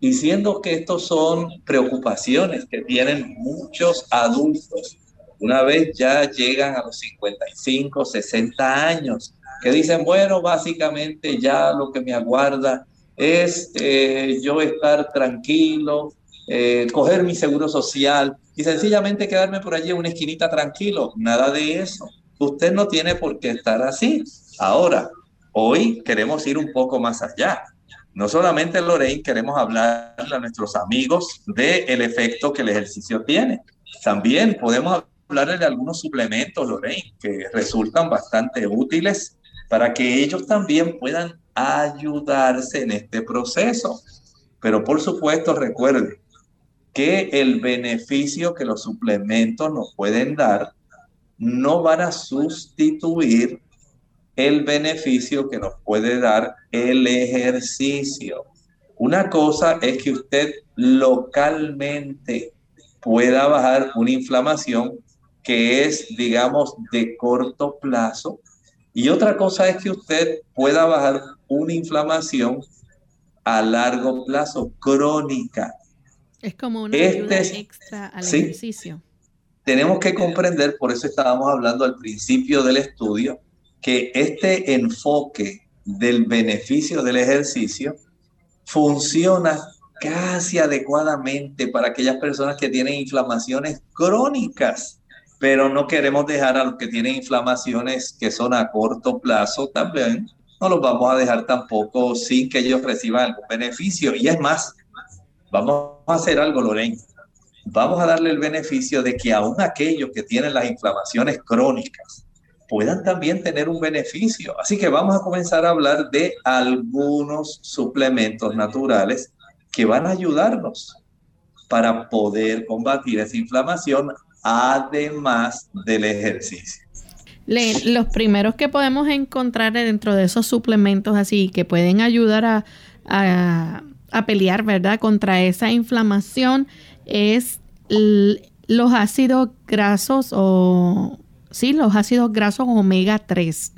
B: Y siendo que estos son preocupaciones que tienen muchos adultos, una vez ya llegan a los 55, 60 años, que dicen, bueno, básicamente ya lo que me aguarda es eh, yo estar tranquilo, eh, coger mi seguro social y sencillamente quedarme por allí en una esquinita tranquilo. Nada de eso. Usted no tiene por qué estar así. Ahora, hoy queremos ir un poco más allá. No solamente, Lorraine, queremos hablarle a nuestros amigos del efecto que el ejercicio tiene. También podemos hablarle de algunos suplementos, Lorraine, que resultan bastante útiles para que ellos también puedan ayudarse en este proceso. Pero por supuesto, recuerde que el beneficio que los suplementos nos pueden dar no van a sustituir el beneficio que nos puede dar el ejercicio. Una cosa es que usted localmente pueda bajar una inflamación que es, digamos, de corto plazo. Y otra cosa es que usted pueda bajar una inflamación a largo plazo, crónica.
A: Es como una ayuda este extra al ejercicio.
B: Tenemos que comprender, por eso estábamos hablando al principio del estudio, que este enfoque del beneficio del ejercicio funciona casi adecuadamente para aquellas personas que tienen inflamaciones crónicas, pero no queremos dejar a los que tienen inflamaciones que son a corto plazo también, no los vamos a dejar tampoco sin que ellos reciban algún beneficio. Y es más, vamos a hacer algo, Lorena. Vamos a darle el beneficio de que aún aquellos que tienen las inflamaciones crónicas puedan también tener un beneficio. Así que vamos a comenzar a hablar de algunos suplementos naturales que van a ayudarnos para poder combatir esa inflamación además del ejercicio.
A: los primeros que podemos encontrar dentro de esos suplementos así que pueden ayudar a, a, pelear, ¿verdad?, contra esa inflamación es los ácidos grasos o, sí, los ácidos grasos omega 3.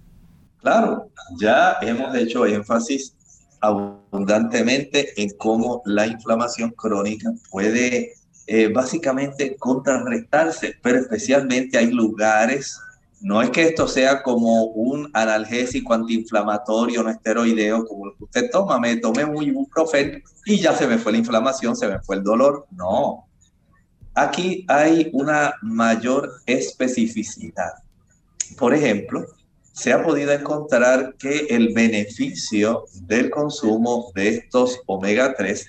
B: Claro, ya hemos hecho énfasis abundantemente en cómo la inflamación crónica puede eh, básicamente contrarrestarse, pero especialmente hay lugares, no es que esto sea como un analgésico antiinflamatorio, no esteroideo, como usted toma, me tomé un ibuprofeno y ya se me fue la inflamación, se me fue el dolor, no. Aquí hay una mayor especificidad. Por ejemplo, se ha podido encontrar que el beneficio del consumo de estos omega 3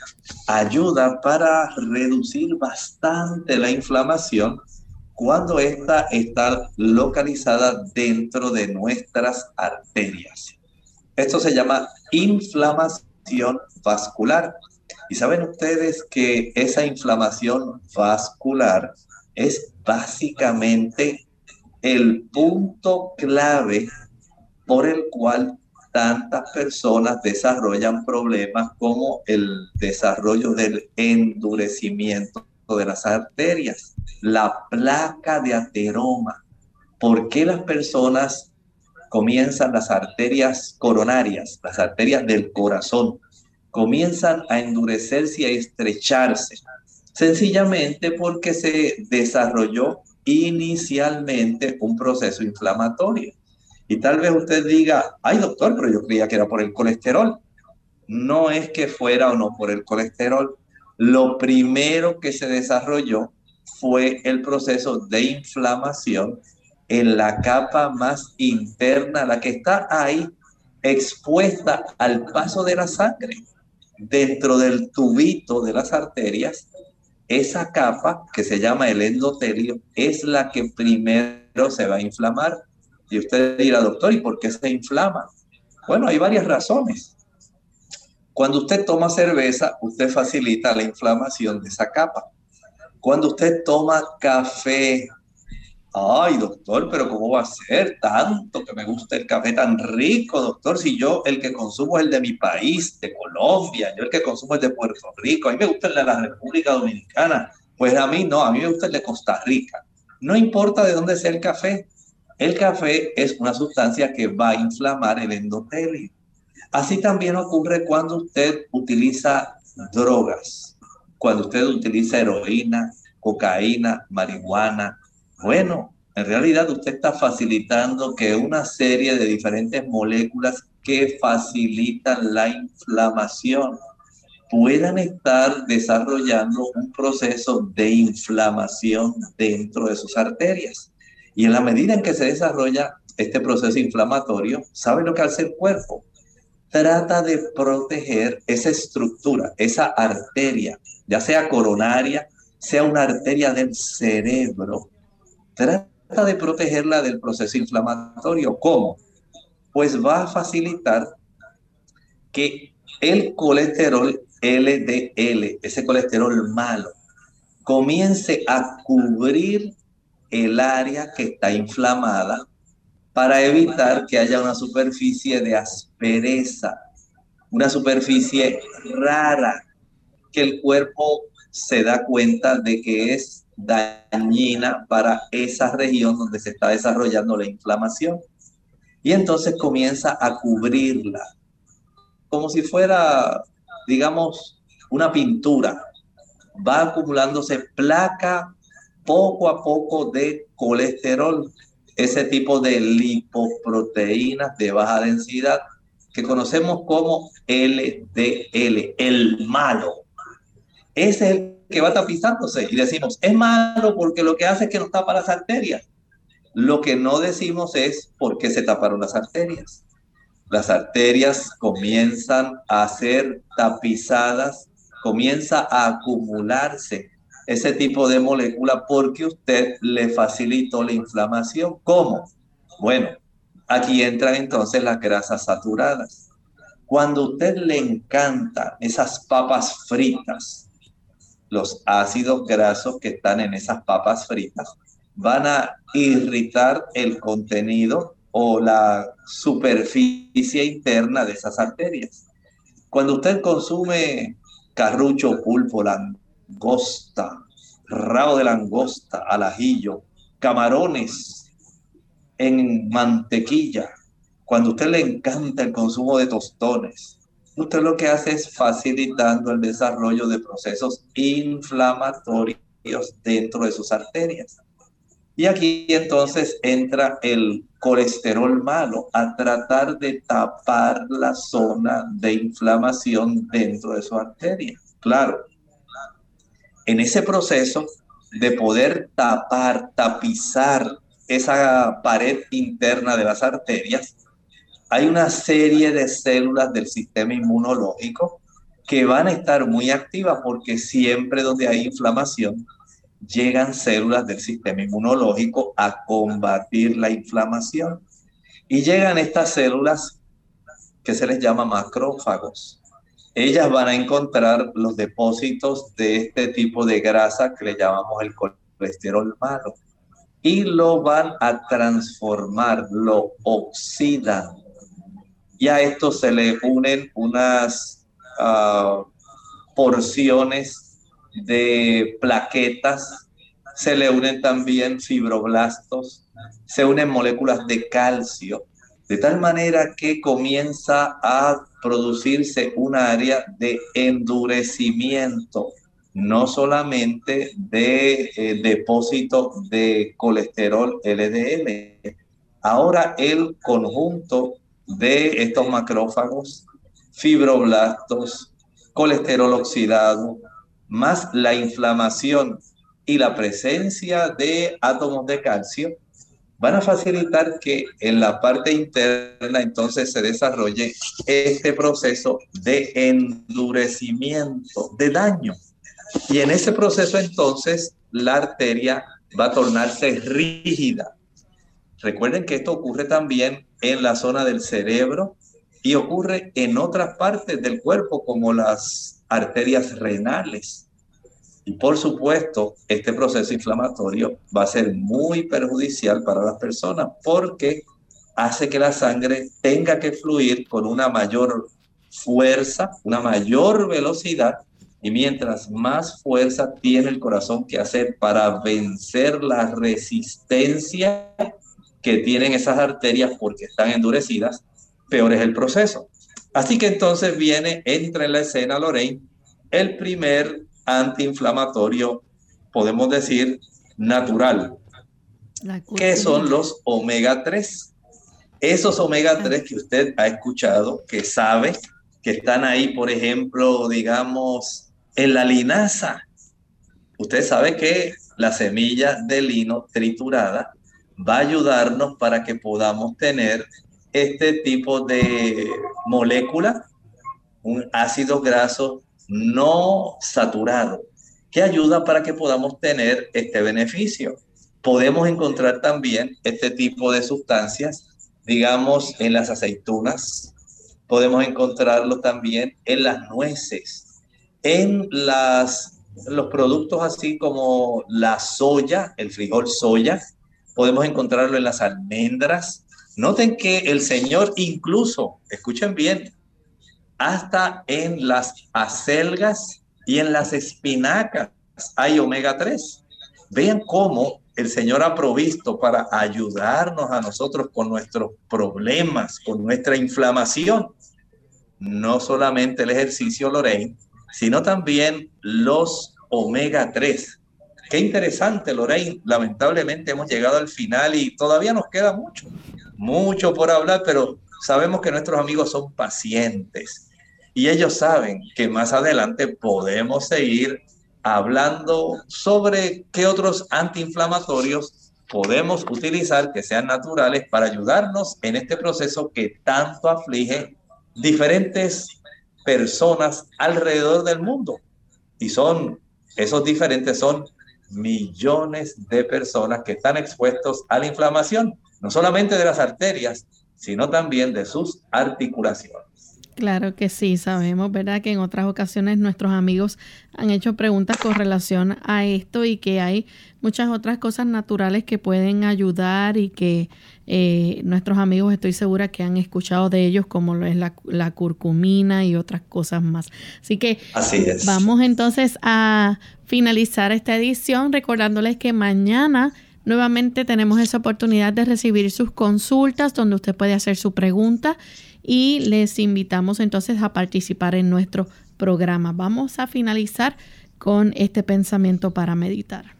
B: ayuda para reducir bastante la inflamación cuando ésta está localizada dentro de nuestras arterias. Esto se llama inflamación vascular. Y saben ustedes que esa inflamación vascular es básicamente el punto clave por el cual tantas personas desarrollan problemas como el desarrollo del endurecimiento de las arterias, la placa de ateroma. ¿Por qué las personas comienzan las arterias coronarias, las arterias del corazón, comienzan a endurecerse y a estrecharse? Sencillamente porque se desarrolló inicialmente un proceso inflamatorio. Y tal vez usted diga, ay doctor, pero yo creía que era por el colesterol. No es que fuera o no por el colesterol. Lo primero que se desarrolló fue el proceso de inflamación en la capa más interna, la que está ahí expuesta al paso de la sangre dentro del tubito de las arterias esa capa que se llama el endotelio es la que primero se va a inflamar. Y usted dirá, doctor, ¿y por qué se inflama? Bueno, hay varias razones. Cuando usted toma cerveza, usted facilita la inflamación de esa capa. Cuando usted toma café, Ay, doctor, pero ¿cómo va a ser tanto que me gusta el café tan rico, doctor? Si yo el que consumo es el de mi país, de Colombia, yo el que consumo es de Puerto Rico, a mí me gusta el de la República Dominicana. Pues a mí no, a mí me gusta el de Costa Rica. No importa de dónde sea el café, el café es una sustancia que va a inflamar el endotelio. Así también ocurre cuando usted utiliza drogas. Cuando usted utiliza heroína, cocaína, marihuana, bueno, en realidad usted está facilitando que una serie de diferentes moléculas que facilitan la inflamación puedan estar desarrollando un proceso de inflamación dentro de sus arterias. Y en la medida en que se desarrolla este proceso inflamatorio, ¿sabe lo que hace el cuerpo? Trata de proteger esa estructura, esa arteria, ya sea coronaria, sea una arteria del cerebro. Trata de protegerla del proceso inflamatorio. ¿Cómo? Pues va a facilitar que el colesterol LDL, ese colesterol malo, comience a cubrir el área que está inflamada para evitar que haya una superficie de aspereza, una superficie rara que el cuerpo se da cuenta de que es dañina para esa región donde se está desarrollando la inflamación. Y entonces comienza a cubrirla, como si fuera digamos, una pintura, va acumulándose placa poco a poco de colesterol, ese tipo de lipoproteínas de baja densidad que conocemos como LDL, el malo. Ese es el que va tapizándose y decimos, es malo porque lo que hace es que nos tapa las arterias. Lo que no decimos es por qué se taparon las arterias las arterias comienzan a ser tapizadas, comienza a acumularse ese tipo de molécula porque usted le facilitó la inflamación. ¿Cómo? Bueno, aquí entran entonces las grasas saturadas. Cuando usted le encantan esas papas fritas, los ácidos grasos que están en esas papas fritas van a irritar el contenido o la superficie interna de esas arterias. Cuando usted consume carrucho, pulpo, langosta, rabo de langosta, al ajillo, camarones en mantequilla, cuando usted le encanta el consumo de tostones, usted lo que hace es facilitando el desarrollo de procesos inflamatorios dentro de sus arterias. Y aquí entonces entra el colesterol malo a tratar de tapar la zona de inflamación dentro de su arteria. Claro, en ese proceso de poder tapar, tapizar esa pared interna de las arterias, hay una serie de células del sistema inmunológico que van a estar muy activas porque siempre donde hay inflamación, llegan células del sistema inmunológico a combatir la inflamación. Y llegan estas células que se les llama macrófagos. Ellas van a encontrar los depósitos de este tipo de grasa que le llamamos el colesterol malo y lo van a transformar, lo oxidan. Y a esto se le unen unas ah, porciones de plaquetas, se le unen también fibroblastos, se unen moléculas de calcio, de tal manera que comienza a producirse un área de endurecimiento, no solamente de eh, depósito de colesterol LDL. Ahora el conjunto de estos macrófagos, fibroblastos, colesterol oxidado, más la inflamación y la presencia de átomos de calcio van a facilitar que en la parte interna entonces se desarrolle este proceso de endurecimiento, de daño. Y en ese proceso entonces la arteria va a tornarse rígida. Recuerden que esto ocurre también en la zona del cerebro y ocurre en otras partes del cuerpo como las arterias renales. Y por supuesto, este proceso inflamatorio va a ser muy perjudicial para las personas porque hace que la sangre tenga que fluir con una mayor fuerza, una mayor velocidad, y mientras más fuerza tiene el corazón que hacer para vencer la resistencia que tienen esas arterias porque están endurecidas, peor es el proceso. Así que entonces viene, entra en la escena Lorraine el primer antiinflamatorio, podemos decir, natural, que son los omega 3. Esos omega 3 que usted ha escuchado, que sabe que están ahí, por ejemplo, digamos, en la linaza. Usted sabe que la semilla de lino triturada va a ayudarnos para que podamos tener este tipo de molécula, un ácido graso no saturado, que ayuda para que podamos tener este beneficio. Podemos encontrar también este tipo de sustancias, digamos, en las aceitunas, podemos encontrarlo también en las nueces, en las, los productos así como la soya, el frijol soya, podemos encontrarlo en las almendras. Noten que el Señor incluso, escuchen bien, hasta en las acelgas y en las espinacas hay omega 3. Vean cómo el Señor ha provisto para ayudarnos a nosotros con nuestros problemas, con nuestra inflamación. No solamente el ejercicio, Lorraine, sino también los omega 3 Qué interesante, Lorraine. Lamentablemente hemos llegado al final y todavía nos queda mucho, mucho por hablar, pero sabemos que nuestros amigos son pacientes y ellos saben que más adelante podemos seguir hablando sobre qué otros antiinflamatorios podemos utilizar que sean naturales para ayudarnos en este proceso que tanto aflige diferentes personas alrededor del mundo. Y son, esos diferentes son millones de personas que están expuestos a la inflamación, no solamente de las arterias, sino también de sus articulaciones.
A: Claro que sí, sabemos, ¿verdad? Que en otras ocasiones nuestros amigos han hecho preguntas con relación a esto y que hay muchas otras cosas naturales que pueden ayudar y que eh, nuestros amigos estoy segura que han escuchado de ellos como lo es la, la curcumina y otras cosas más. Así que vamos entonces a finalizar esta edición recordándoles que mañana nuevamente tenemos esa oportunidad de recibir sus consultas donde usted puede hacer su pregunta y les invitamos entonces a participar en nuestro programa. Vamos a finalizar con este pensamiento para meditar.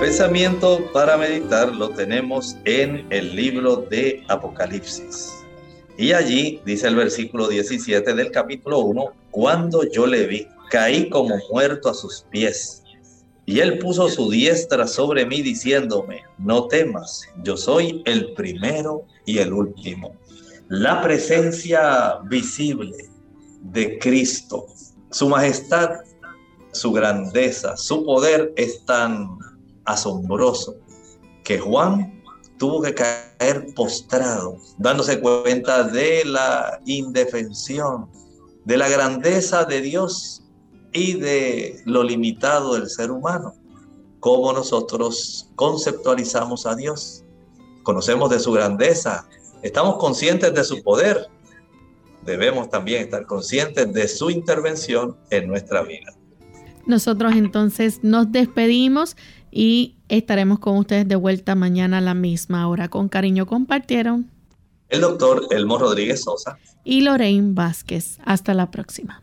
B: Pensamiento para meditar lo tenemos en el libro de Apocalipsis. Y allí dice el versículo 17 del capítulo 1, cuando yo le vi, caí como muerto a sus pies. Y él puso su diestra sobre mí diciéndome, no temas, yo soy el primero y el último la presencia visible de Cristo, su majestad, su grandeza, su poder es tan asombroso que Juan tuvo que caer postrado, dándose cuenta de la indefensión, de la grandeza de Dios y de lo limitado del ser humano. Cómo nosotros conceptualizamos a Dios. Conocemos de su grandeza, Estamos conscientes de su poder. Debemos también estar conscientes de su intervención en nuestra vida.
A: Nosotros entonces nos despedimos y estaremos con ustedes de vuelta mañana a la misma hora. Con cariño compartieron
B: el doctor Elmo Rodríguez Sosa
A: y Lorraine Vázquez. Hasta la próxima.